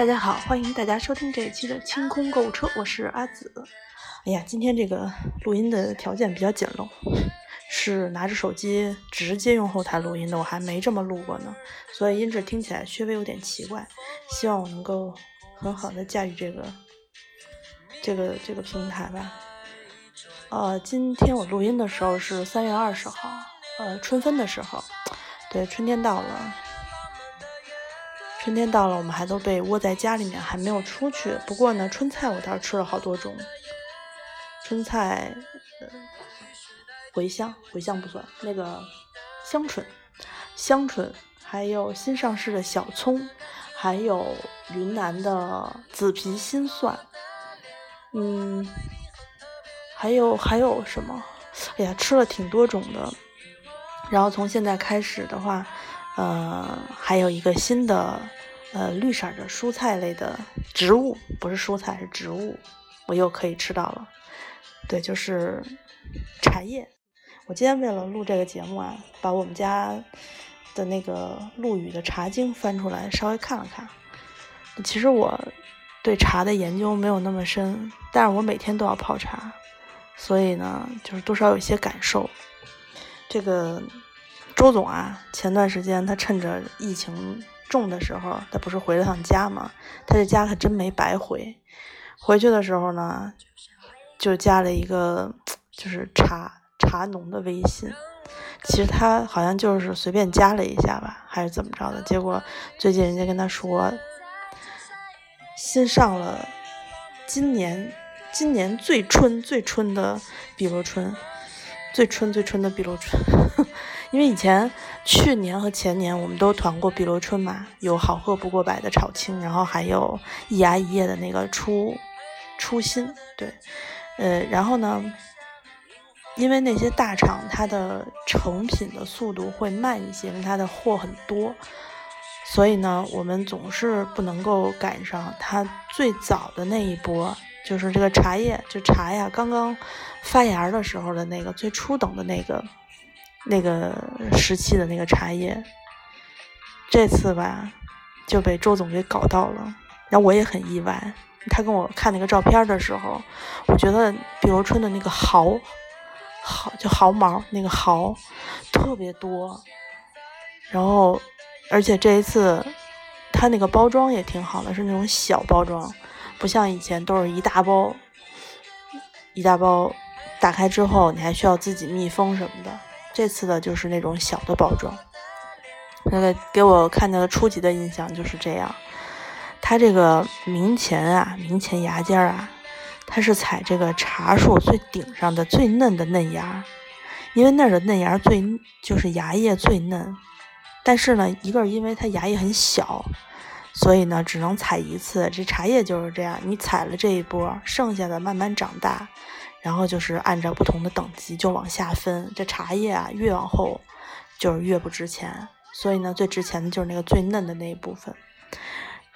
大家好，欢迎大家收听这一期的清空购物车，我是阿紫。哎呀，今天这个录音的条件比较简陋，是拿着手机直接用后台录音的，我还没这么录过呢，所以音质听起来稍微有点奇怪。希望我能够很好的驾驭这个这个这个平台吧。呃，今天我录音的时候是三月二十号，呃，春分的时候，对，春天到了。春天到了，我们还都被窝在家里面，还没有出去。不过呢，春菜我倒是吃了好多种。春菜，呃，茴香，茴香不算，那个香椿，香椿，还有新上市的小葱，还有云南的紫皮新蒜，嗯，还有还有什么？哎呀，吃了挺多种的。然后从现在开始的话。呃，还有一个新的，呃，绿色的蔬菜类的植物，不是蔬菜，是植物，我又可以吃到了。对，就是茶叶。我今天为了录这个节目啊，把我们家的那个陆羽的茶经翻出来，稍微看了看。其实我对茶的研究没有那么深，但是我每天都要泡茶，所以呢，就是多少有一些感受。这个。周总啊，前段时间他趁着疫情重的时候，他不是回了趟家吗？他这家可真没白回。回去的时候呢，就加了一个就是茶茶农的微信。其实他好像就是随便加了一下吧，还是怎么着的？结果最近人家跟他说，新上了今年今年最春最春的碧螺春，最春最春的碧螺春。因为以前去年和前年我们都团过碧螺春嘛，有好喝不过百的炒青，然后还有一芽一叶的那个初初心，对，呃，然后呢，因为那些大厂它的成品的速度会慢一些，因为它的货很多，所以呢，我们总是不能够赶上它最早的那一波，就是这个茶叶，就茶呀刚刚发芽的时候的那个最初等的那个。那个时期的那个茶叶，这次吧就被周总给搞到了，然后我也很意外。他跟我看那个照片的时候，我觉得碧螺春的那个毫毫就毫毛那个毫特别多，然后而且这一次它那个包装也挺好的，是那种小包装，不像以前都是一大包一大包，打开之后你还需要自己密封什么的。这次的就是那种小的包装，那个给我看到的初级的印象就是这样。它这个明前啊，明前芽尖啊，它是采这个茶树最顶上的最嫩的嫩芽，因为那儿的嫩芽最就是芽叶最嫩。但是呢，一个是因为它芽叶很小，所以呢只能采一次。这茶叶就是这样，你采了这一波，剩下的慢慢长大。然后就是按照不同的等级就往下分，这茶叶啊越往后就是越不值钱，所以呢最值钱的就是那个最嫩的那一部分。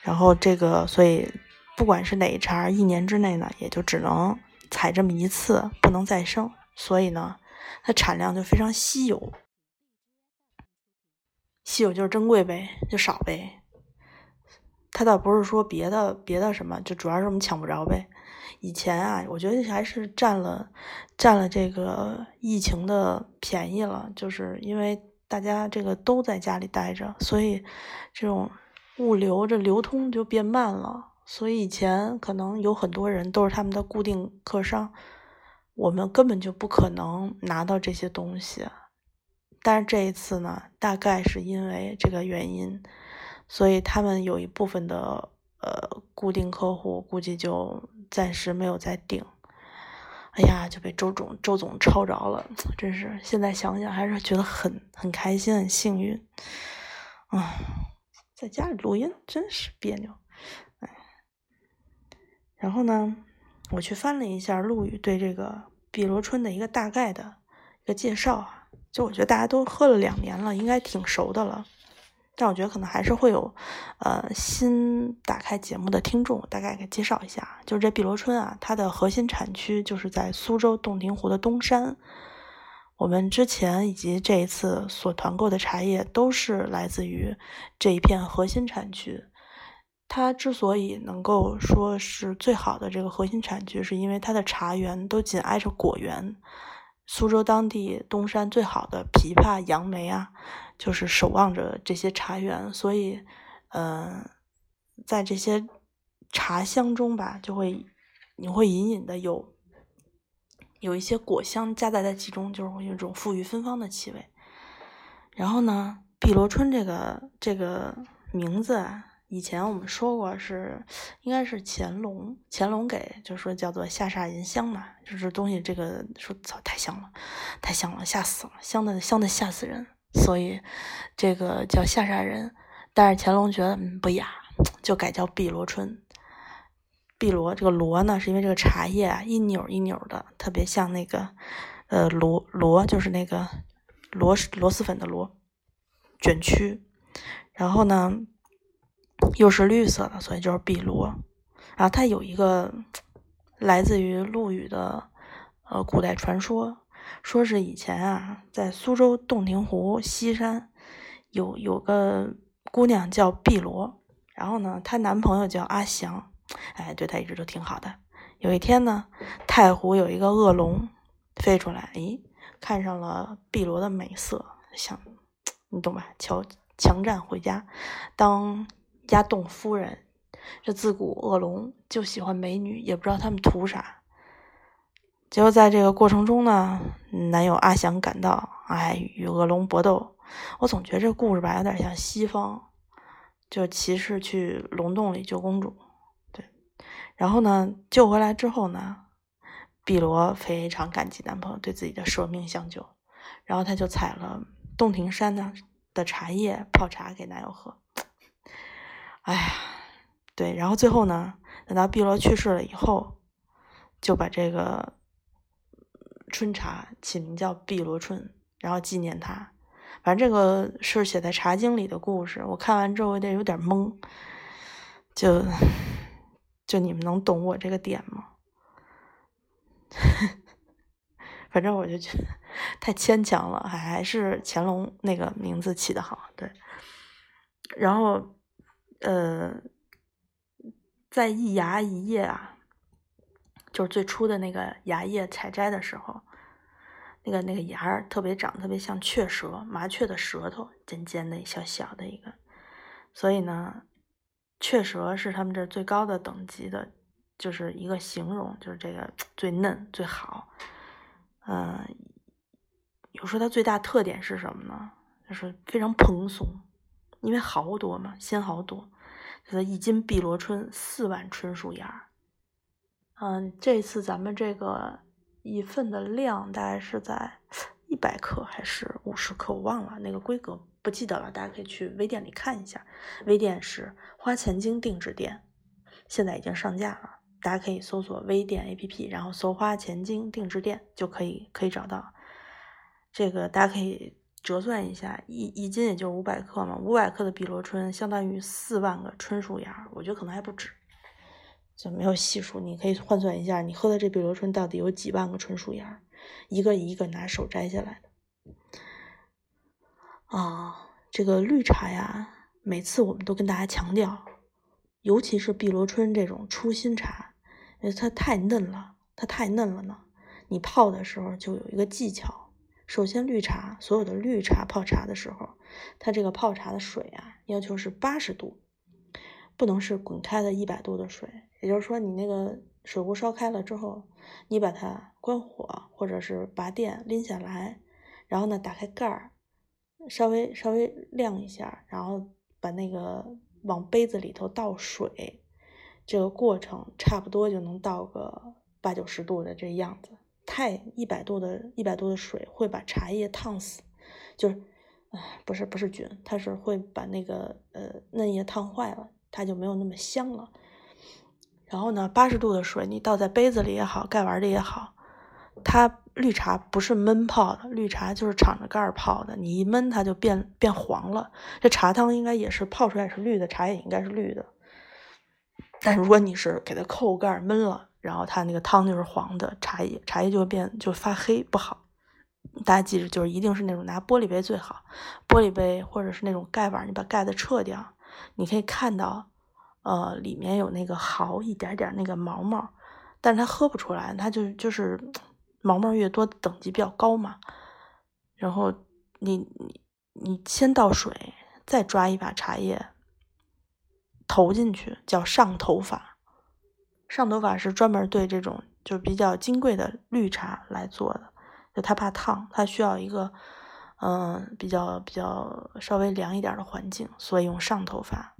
然后这个所以不管是哪一茬，一年之内呢也就只能采这么一次，不能再生，所以呢它产量就非常稀有，稀有就是珍贵呗，就少呗。它倒不是说别的别的什么，就主要是我们抢不着呗。以前啊，我觉得还是占了占了这个疫情的便宜了，就是因为大家这个都在家里待着，所以这种物流这流通就变慢了。所以以前可能有很多人都是他们的固定客商，我们根本就不可能拿到这些东西。但是这一次呢，大概是因为这个原因，所以他们有一部分的呃固定客户估计就。暂时没有再定，哎呀，就被周总周总抄着了，真是现在想想还是觉得很很开心，很幸运。啊，在家里录音真是别扭，哎。然后呢，我去翻了一下陆羽对这个碧螺春的一个大概的一个介绍啊，就我觉得大家都喝了两年了，应该挺熟的了。但我觉得可能还是会有，呃，新打开节目的听众，大概给介绍一下，就是这碧螺春啊，它的核心产区就是在苏州洞庭湖的东山。我们之前以及这一次所团购的茶叶都是来自于这一片核心产区。它之所以能够说是最好的这个核心产区，是因为它的茶园都紧挨着果园。苏州当地东山最好的枇杷、杨梅啊，就是守望着这些茶园，所以，嗯，在这些茶香中吧，就会你会隐隐的有有一些果香夹杂在其中，就是会有一种馥郁芬芳的气味。然后呢，碧螺春这个这个名字啊。以前我们说过是，应该是乾隆，乾隆给就说叫做下煞银香嘛，就是东西这个说操太香了，太香了，吓死了，香的香的吓死人，所以这个叫下沙人。但是乾隆觉得嗯不雅，就改叫碧螺春。碧螺这个螺呢，是因为这个茶叶啊一扭一扭的，特别像那个呃螺螺，就是那个螺螺蛳粉的螺卷曲，然后呢。又是绿色的，所以就是碧螺。然后它有一个来自于陆羽的呃古代传说，说是以前啊，在苏州洞庭湖西山有有个姑娘叫碧螺，然后呢，她男朋友叫阿祥，哎，对她一直都挺好的。有一天呢，太湖有一个恶龙飞出来，诶，看上了碧螺的美色，想你懂吧？强强占回家当。压洞夫人，这自古恶龙就喜欢美女，也不知道他们图啥。结果在这个过程中呢，男友阿祥赶到，哎，与恶龙搏斗。我总觉得这故事吧，有点像西方，就骑士去龙洞里救公主。对，然后呢，救回来之后呢，碧螺非常感激男朋友对自己的舍命相救，然后他就采了洞庭山的的茶叶泡茶给男友喝。哎呀，对，然后最后呢，等到碧螺去世了以后，就把这个春茶起名叫碧螺春，然后纪念他。反正这个是写在《茶经》里的故事，我看完之后有点有点懵，就就你们能懂我这个点吗？反正我就觉得太牵强了，还还是乾隆那个名字起的好，对，然后。呃，在一芽一叶啊，就是最初的那个芽叶采摘的时候，那个那个芽儿特别长，特别像雀舌麻雀的舌头，尖尖的小小的一个，所以呢，雀舌是他们这最高的等级的，就是一个形容，就是这个最嫩最好。嗯，有时候它最大特点是什么呢？就是非常蓬松，因为好多嘛，鲜好多。就是一斤碧螺春四万春树芽儿，嗯，这次咱们这个一份的量大概是在一百克还是五十克，我忘了那个规格不记得了，大家可以去微店里看一下。微店是花钱精定制店，现在已经上架了，大家可以搜索微店 APP，然后搜花钱精定制店就可以可以找到。这个大家可以。折算一下，一一斤也就五百克嘛，五百克的碧螺春相当于四万个春树芽，我觉得可能还不止，就没有细数。你可以换算一下，你喝的这碧螺春到底有几万个纯树芽，一个一个拿手摘下来的。啊，这个绿茶呀，每次我们都跟大家强调，尤其是碧螺春这种初心茶，因为它太嫩了，它太嫩了呢。你泡的时候就有一个技巧。首先，绿茶所有的绿茶泡茶的时候，它这个泡茶的水啊，要求是八十度，不能是滚开的一百度的水。也就是说，你那个水壶烧开了之后，你把它关火或者是拔电拎下来，然后呢，打开盖儿，稍微稍微晾一下，然后把那个往杯子里头倒水，这个过程差不多就能倒个八九十度的这样子。太一百度的一百度的水会把茶叶烫死，就是，哎，不是不是菌，它是会把那个呃嫩叶烫坏了，它就没有那么香了。然后呢，八十度的水你倒在杯子里也好，盖碗里也好，它绿茶不是闷泡的，绿茶就是敞着盖儿泡的，你一闷它就变变黄了。这茶汤应该也是泡出来也是绿的，茶也应该是绿的。但如果你是给它扣盖闷了。然后它那个汤就是黄的，茶叶茶叶就会变就发黑，不好。大家记住，就是一定是那种拿玻璃杯最好，玻璃杯或者是那种盖碗，你把盖子撤掉，你可以看到，呃，里面有那个毫一点点那个毛毛，但是它喝不出来，它就就是毛毛越多等级比较高嘛。然后你你你先倒水，再抓一把茶叶投进去，叫上头法。上头法是专门对这种就比较金贵的绿茶来做的，就它怕烫，它需要一个嗯比较比较稍微凉一点的环境，所以用上头发。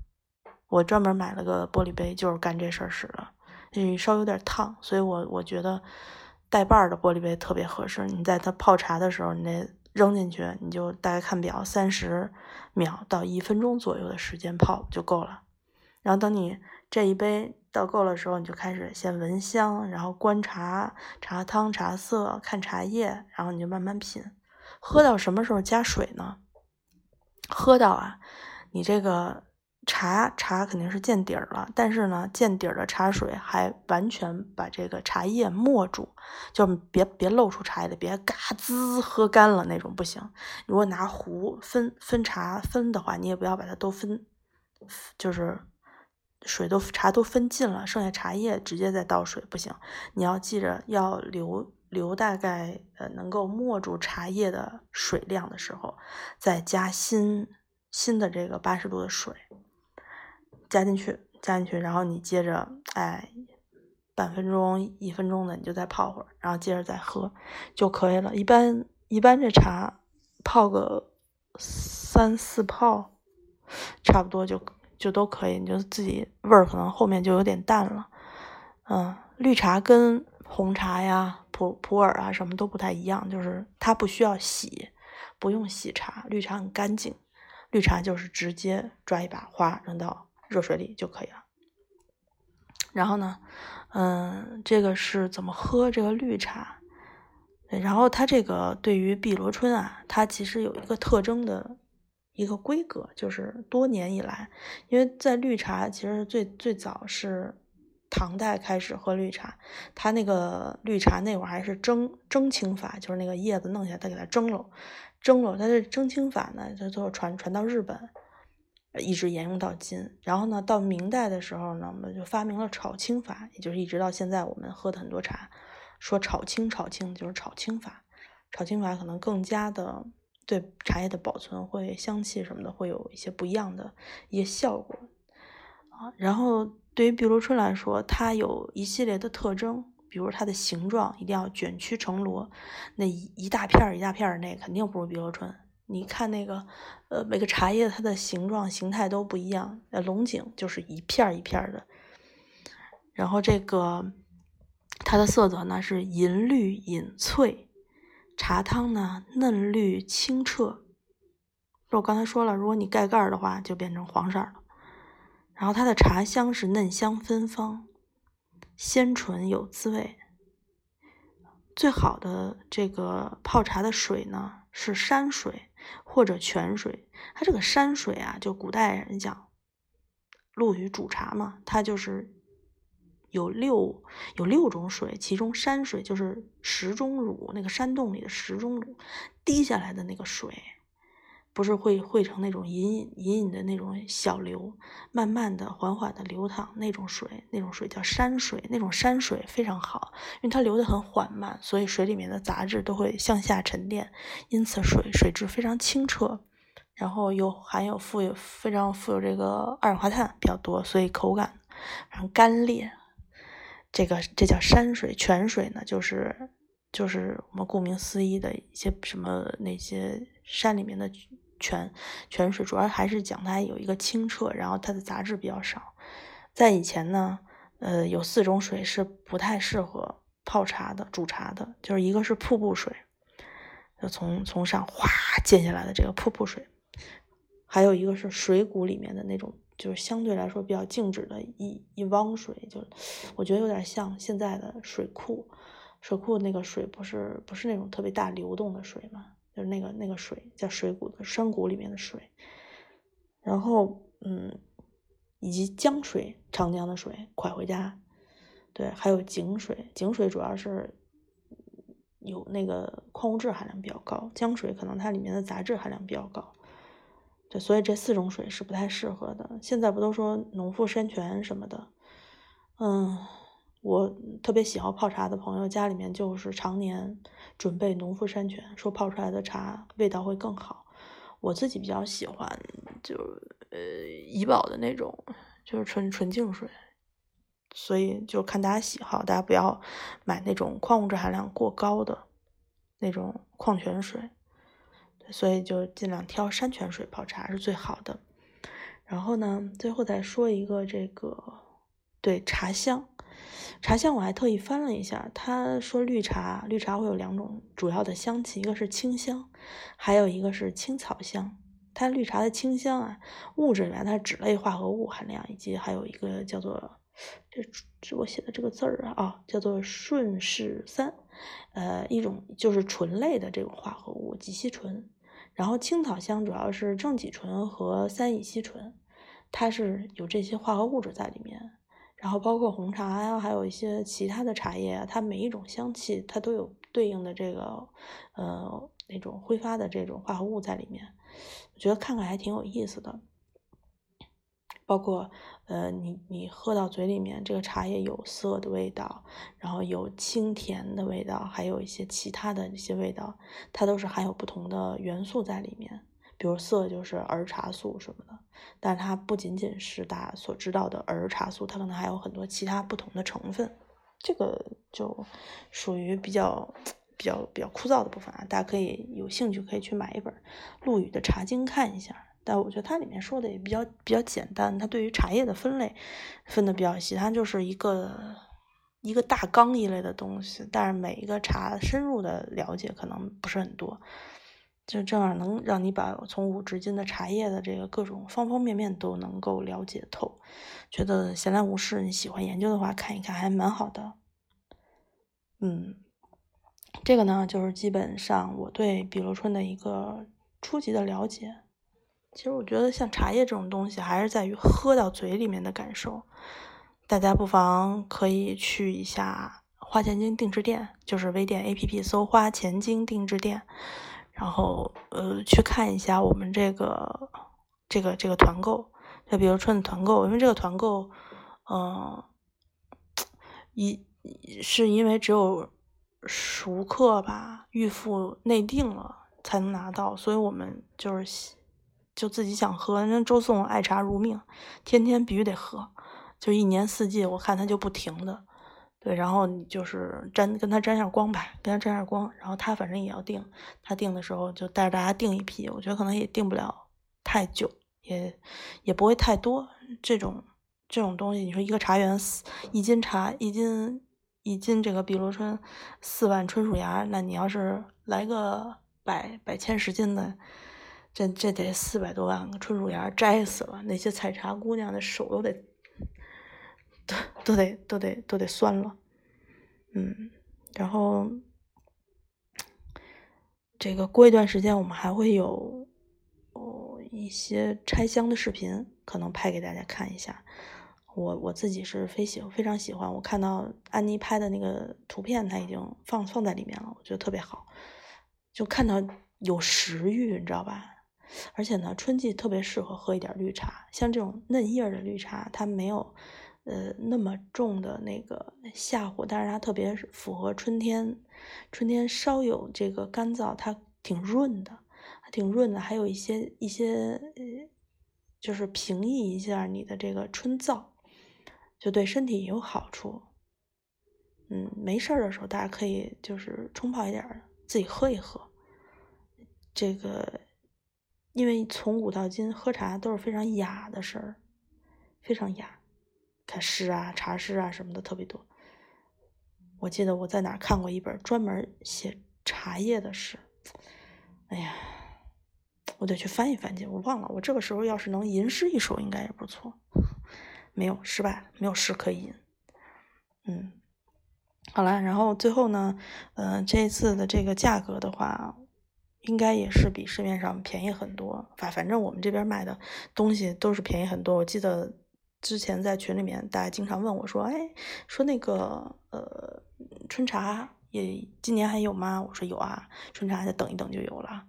我专门买了个玻璃杯，就是干这事儿使的。嗯，稍微有点烫，所以我我觉得带把儿的玻璃杯特别合适。你在它泡茶的时候，你那扔进去，你就大概看表，三十秒到一分钟左右的时间泡就够了。然后等你这一杯倒够了时候，你就开始先闻香，然后观察茶汤、茶色，看茶叶，然后你就慢慢品。喝到什么时候加水呢？喝到啊，你这个。茶茶肯定是见底儿了，但是呢，见底儿的茶水还完全把这个茶叶没住，就别别露出茶叶来，别嘎滋喝干了那种不行。如果拿壶分分茶分的话，你也不要把它都分，就是水都茶都分尽了，剩下茶叶直接再倒水不行。你要记着要留留大概呃能够没住茶叶的水量的时候，再加新新的这个八十度的水。加进去，加进去，然后你接着，哎，半分钟、一分钟的，你就再泡会儿，然后接着再喝就可以了。一般一般这茶泡个三四泡，差不多就就都可以。你就自己味儿可能后面就有点淡了。嗯，绿茶跟红茶呀、普普洱啊什么都不太一样，就是它不需要洗，不用洗茶。绿茶很干净，绿茶就是直接抓一把花扔到。热水里就可以了。然后呢，嗯，这个是怎么喝这个绿茶？然后它这个对于碧螺春啊，它其实有一个特征的一个规格，就是多年以来，因为在绿茶其实最最早是唐代开始喝绿茶，它那个绿茶那会儿还是蒸蒸青法，就是那个叶子弄下来再给它蒸了，蒸了，它是蒸青法呢，它最后传传到日本。一直沿用到今，然后呢，到明代的时候呢，我们就发明了炒青法，也就是一直到现在我们喝的很多茶，说炒青炒青就是炒青法，炒青法可能更加的对茶叶的保存会香气什么的会有一些不一样的一些效果。然后对于碧螺春来说，它有一系列的特征，比如它的形状一定要卷曲成螺，那一一大片儿一大片儿那肯定不如碧螺春。你看那个，呃，每个茶叶它的形状形态都不一样。呃，龙井就是一片一片的，然后这个它的色泽呢是银绿隐翠，茶汤呢嫩绿清澈。我刚才说了，如果你盖盖儿的话，就变成黄色了。然后它的茶香是嫩香芬芳，鲜醇有滋味。最好的这个泡茶的水呢是山水。或者泉水，它这个山水啊，就古代人讲陆羽煮茶嘛，它就是有六有六种水，其中山水就是石钟乳，那个山洞里的石钟乳滴下来的那个水。不是会汇成那种隐隐隐隐的那种小流，慢慢的、缓缓的流淌那种水，那种水叫山水，那种山水非常好，因为它流得很缓慢，所以水里面的杂质都会向下沉淀，因此水水质非常清澈，然后又含有富有非常富有这个二氧化碳比较多，所以口感非常干裂。这个这叫山水，泉水呢就是就是我们顾名思义的一些什么那些山里面的。泉泉水主要还是讲它有一个清澈，然后它的杂质比较少。在以前呢，呃，有四种水是不太适合泡茶的、煮茶的，就是一个是瀑布水，就从从上哗溅下来的这个瀑布水；还有一个是水谷里面的那种，就是相对来说比较静止的一一汪水，就我觉得有点像现在的水库，水库那个水不是不是那种特别大流动的水吗？就是那个那个水叫水谷的山谷里面的水，然后嗯，以及江水长江的水快回家，对，还有井水，井水主要是有那个矿物质含量比较高，江水可能它里面的杂质含量比较高，对，所以这四种水是不太适合的。现在不都说农夫山泉什么的？嗯，我特别喜好泡茶的朋友家里面就是常年准备农夫山泉，说泡出来的茶味道会更好。我自己比较喜欢就呃怡宝的那种，就是纯纯净水。所以就看大家喜好，大家不要买那种矿物质含量过高的那种矿泉水。所以就尽量挑山泉水泡茶是最好的。然后呢，最后再说一个这个，对茶香，茶香我还特意翻了一下，他说绿茶，绿茶会有两种主要的香气，一个是清香，还有一个是青草香。它绿茶的清香啊，物质里面它脂类化合物含量，以及还有一个叫做这这我写的这个字儿啊，啊叫做顺势三，呃一种就是醇类的这种化合物，己烯醇。然后青草香主要是正己醇和三乙烯醇，它是有这些化合物质在里面。然后包括红茶呀，还有一些其他的茶叶，它每一种香气它都有对应的这个呃那种挥发的这种化合物在里面。我觉得看看还挺有意思的。包括，呃，你你喝到嘴里面，这个茶叶有涩的味道，然后有清甜的味道，还有一些其他的一些味道，它都是含有不同的元素在里面。比如色就是儿茶素什么的，但它不仅仅是大家所知道的儿茶素，它可能还有很多其他不同的成分。这个就属于比较比较比较枯燥的部分啊，大家可以有兴趣可以去买一本陆羽的《茶经》看一下。但我觉得它里面说的也比较比较简单，它对于茶叶的分类分的比较细，它就是一个一个大纲一类的东西，但是每一个茶深入的了解可能不是很多，就这样能让你把从古至今的茶叶的这个各种方方面面都能够了解透。觉得闲来无事，你喜欢研究的话，看一看还蛮好的。嗯，这个呢，就是基本上我对碧螺春的一个初级的了解。其实我觉得像茶叶这种东西，还是在于喝到嘴里面的感受。大家不妨可以去一下花钱精定制店，就是微店 APP 搜“花钱精定制店”，然后呃去看一下我们这个这个这个团购，就比如春的团购，因为这个团购，嗯，一是因为只有熟客吧，预付内定了才能拿到，所以我们就是。就自己想喝，那周颂爱茶如命，天天必须得喝，就一年四季，我看他就不停的，对，然后你就是沾跟他沾下光吧，跟他沾下光，然后他反正也要订，他订的时候就带着大家订一批，我觉得可能也订不了太久，也也不会太多，这种这种东西，你说一个茶园四一斤茶一斤一斤这个碧螺春四万春树芽，那你要是来个百百千十斤的。这这得四百多万个春树芽摘死了，那些采茶姑娘的手都得，都都得都得都得酸了，嗯，然后这个过一段时间我们还会有哦一些拆箱的视频，可能拍给大家看一下。我我自己是非喜非常喜欢，我看到安妮拍的那个图片，它已经放放在里面了，我觉得特别好，就看到有食欲，你知道吧？而且呢，春季特别适合喝一点绿茶，像这种嫩叶的绿茶，它没有，呃，那么重的那个下火，但是它特别符合春天。春天稍有这个干燥，它挺润的，挺润的，还有一些一些，呃，就是平抑一下你的这个春燥，就对身体也有好处。嗯，没事儿的时候，大家可以就是冲泡一点，自己喝一喝，这个。因为从古到今喝茶都是非常雅的事儿，非常雅，看诗啊、茶诗啊什么的特别多。我记得我在哪看过一本专门写茶叶的诗，哎呀，我得去翻一翻去，我忘了。我这个时候要是能吟诗一首，应该也不错。没有，失败，没有诗可以吟。嗯，好了，然后最后呢，嗯，这次的这个价格的话。应该也是比市面上便宜很多，反反正我们这边卖的东西都是便宜很多。我记得之前在群里面，大家经常问我说：“哎，说那个呃春茶也今年还有吗？”我说有啊，春茶再等一等就有了。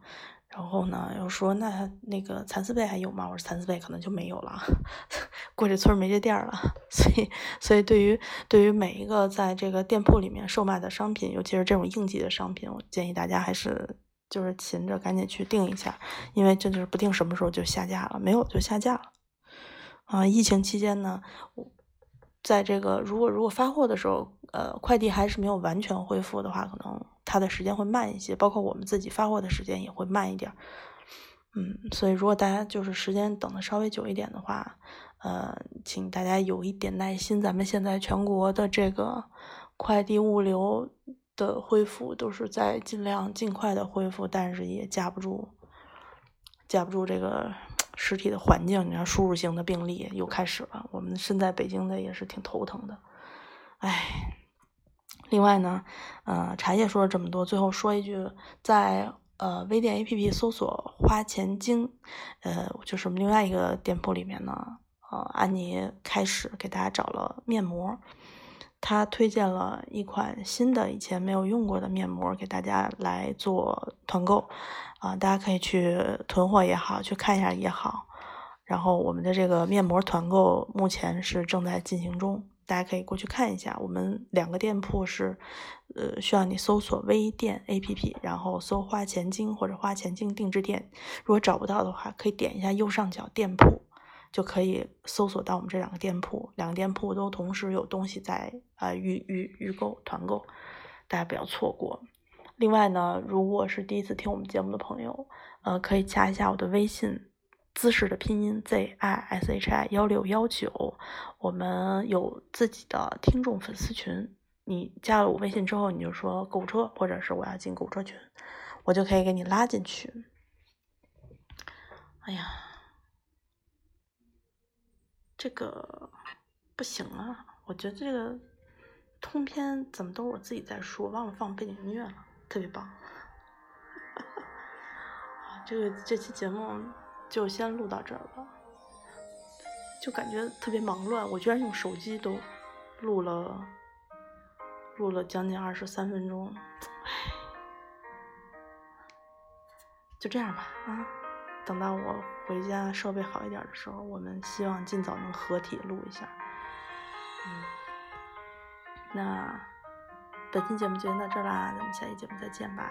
然后呢，又说那那个蚕丝被还有吗？我说蚕丝被可能就没有了，过这村没这店了。所以，所以对于对于每一个在这个店铺里面售卖的商品，尤其是这种应季的商品，我建议大家还是就是勤着赶紧去订一下，因为这就是不定什么时候就下架了，没有就下架了。啊，疫情期间呢，在这个如果如果发货的时候，呃，快递还是没有完全恢复的话，可能。它的时间会慢一些，包括我们自己发货的时间也会慢一点。嗯，所以如果大家就是时间等的稍微久一点的话，呃，请大家有一点耐心。咱们现在全国的这个快递物流的恢复都是在尽量尽快的恢复，但是也架不住架不住这个实体的环境。你看，输入型的病例又开始了，我们身在北京的也是挺头疼的。唉。另外呢，呃，茶叶说了这么多，最后说一句，在呃微店 APP 搜索“花钱精”，呃，就是我们另外一个店铺里面呢，呃，安妮开始给大家找了面膜，她推荐了一款新的以前没有用过的面膜给大家来做团购，啊，大家可以去囤货也好，去看一下也好，然后我们的这个面膜团购目前是正在进行中。大家可以过去看一下，我们两个店铺是，呃，需要你搜索微店 APP，然后搜“花钱精”或者“花钱精定制店”。如果找不到的话，可以点一下右上角店铺，就可以搜索到我们这两个店铺。两个店铺都同时有东西在啊预预预购团购，大家不要错过。另外呢，如果是第一次听我们节目的朋友，呃，可以加一下我的微信。姿势的拼音 z i s h i 幺六幺九，我们有自己的听众粉丝群。你加了我微信之后，你就说购物车，或者是我要进购物车群，我就可以给你拉进去。哎呀，这个不行啊！我觉得这个通篇怎么都是我自己在说，忘了放背景音乐了，特别棒。这个这期节目。就先录到这儿吧，就感觉特别忙乱。我居然用手机都录了，录了将近二十三分钟，唉，就这样吧啊！等到我回家设备好一点的时候，我们希望尽早能合体录一下。嗯，那本期节目就先到这儿啦，咱们下期节目再见吧。